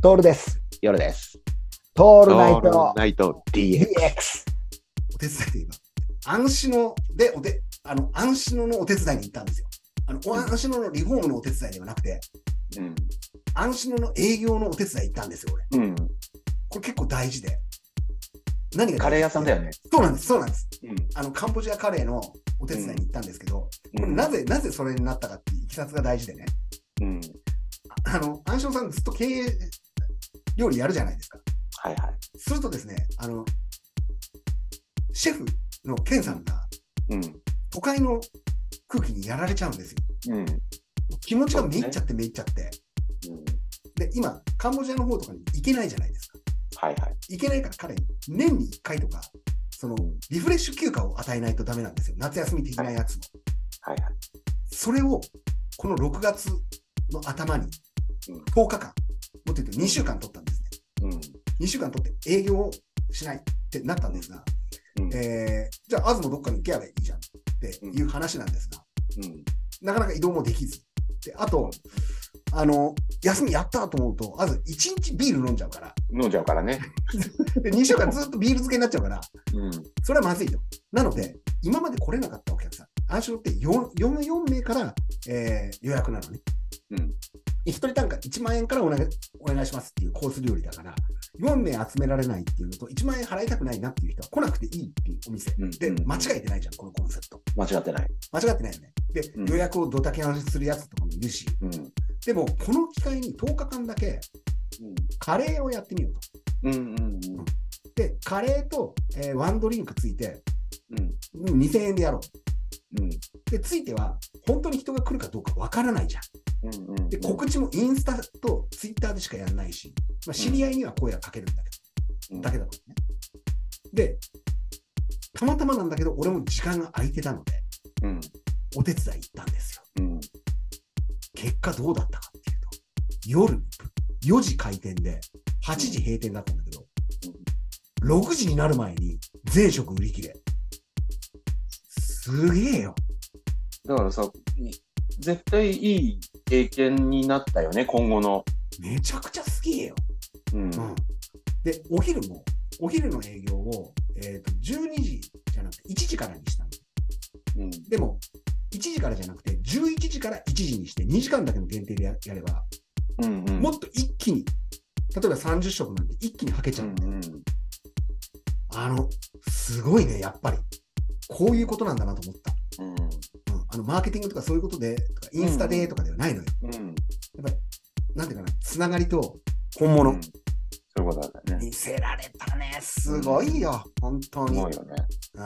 トールです。夜です。トールナイオールトナイト DX。お手伝いといえば、安心のでおてあの安心のお手伝いに行ったんですよ。あの、安心のリフォームのお手伝いではなくて、うん。安心の営業のお手伝い行ったんですよ、俺。うん。これ結構大事で。何がカレー屋さんだよね。そうなんです、そうなんです。うん。あの、カンボジアカレーのお手伝いに行ったんですけど、これうんなぜ、なぜそれになったかっていういきさつが大事でね。うん。ああの、安心さんずっと経営料理やるじゃないですか。はいはい。するとですね、あの、シェフのケンさんがうん。都会の空気にやられちゃうんですよ。うん。気持ちがめいっちゃってめいっちゃって。うん。で、今、カンボジアの方とかに行けないじゃないですか。はいはい。行けないから彼、年に1回とか、その、リフレッシュ休暇を与えないとダメなんですよ。夏休み的なやつも。はいはい。それを、この6月の頭にうん、10日間、もっと言うと2週間取った。2週間取って営業をしないってなったんですが、うんえー、じゃあ、アズもどっかに行けばいいじゃんっていう話なんですが、うん。なかなか移動もできず。で、あと、あの、休みやったと思うと、まず1日ビール飲んじゃうから、飲んじゃうからね。で2週間ずっとビール漬けになっちゃうから、うん。それはまずいと。なので、今まで来れなかったお客さん、暗証って 4, 4, 4名から、えー予約なのね。うん。1人単価1万円からお願いお願いしますっていうコース料理だから、4名集められないっていうのと、1万円払いたくないなっていう人は来なくていいっていうお店。うんで、うん間違えてないじゃん、このコンセプト。間違ってない。間違ってないよね。で、うん予約をドタキャンするやつとかもいるし、うん。でも、この機会に10日間だけカレーをやってみようと。うん。うん。うん。で、カレーと、えーワンドリンクついて、うん。うん2000円でやろう。うん。で、ついては、本当に人が来るかどうかわからないじゃん。うん。うん。で、告知もインスタとツイッターでしかやらないし、まあ、知り合いには声はかけるんだけど、うんだけね。で、たまたまなんだけど、俺も時間が空いてたので、うん。お手伝い行ったんですよ。うん。結果どうだったかっていうと、夜4時開店で8時閉店だったんだけど、6時になる前に全食売り切れ。すげえよ。だからさ、絶対いい経験になったよね、今後の。めちゃくちゃすげえよ。うん。うん。で、お昼も、お昼の営業を、えっ、と、12時じゃなくて1時からにしたの。うん。でも、1時からじゃなくて、11時から1時にして2時間だけの限定でややれば、うん。うん。もっと一気に、例えば30食なんて一気にはけちゃうで、うんん。うん。あの、すごいね、やっぱり。こういうことなんだなと思った。マーケティングとかそういうことで、とかインスタでとかではないのよ。うん。やっぱり、なんていうかな、つながりと本物。うんそういうことだよね。見せられたね。すごいよ、本当に。すごいよね。うん